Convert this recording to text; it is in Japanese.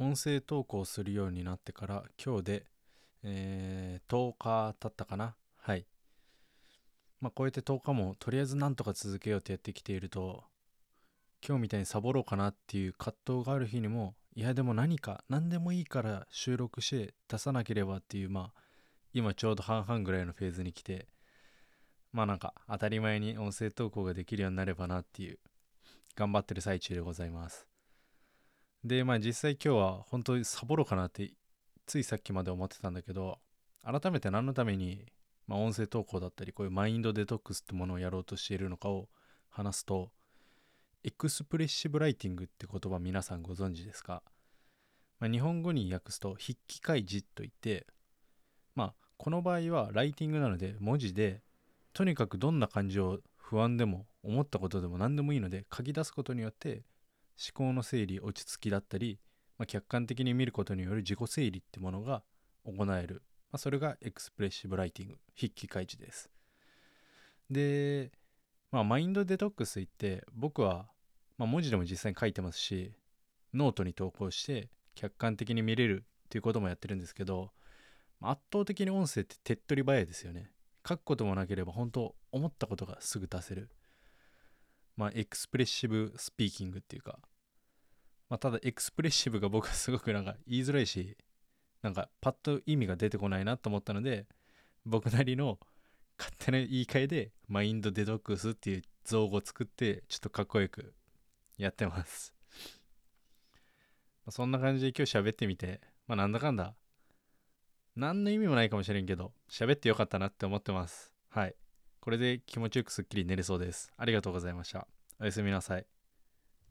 音声投稿するようになってから今日で、えー、10日経ったかな。はい。まあこうやって10日もとりあえずなんとか続けようとやってきていると今日みたいにサボろうかなっていう葛藤がある日にもいやでも何か何でもいいから収録して出さなければっていうまあ今ちょうど半々ぐらいのフェーズに来てまあなんか当たり前に音声投稿ができるようになればなっていう頑張ってる最中でございます。でまあ実際今日は本当にサボろうかなってついさっきまで思ってたんだけど改めて何のために、まあ、音声投稿だったりこういうマインドデトックスってものをやろうとしているのかを話すとエクスプレッシブライティングって言葉皆さんご存知ですか、まあ、日本語に訳すと筆記開示といってまあこの場合はライティングなので文字でとにかくどんな感情を不安でも思ったことでも何でもいいので書き出すことによって思考の整理落ち着きだったり、まあ、客観的に見ることによる自己整理ってものが行える、まあ、それが expressive writing 筆記開示です。でまあマインドデトックスって僕は、まあ、文字でも実際に書いてますしノートに投稿して客観的に見れるっていうこともやってるんですけど圧倒的に音声って手っ取り早いですよね。書くこともなければ本当思ったことがすぐ出せる。まあ expressive speaking っていうかまあただ expressive が僕はすごくなんか言いづらいしなんかパッと意味が出てこないなと思ったので僕なりの勝手な言い換えでマインドデトックスっていう造語を作ってちょっとかっこよくやってますそんな感じで今日喋ってみてまあなんだかんだ何の意味もないかもしれんけど、喋ってよかったなって思ってます。はい。これで気持ちよくすっきり寝れそうです。ありがとうございました。おやすみなさい。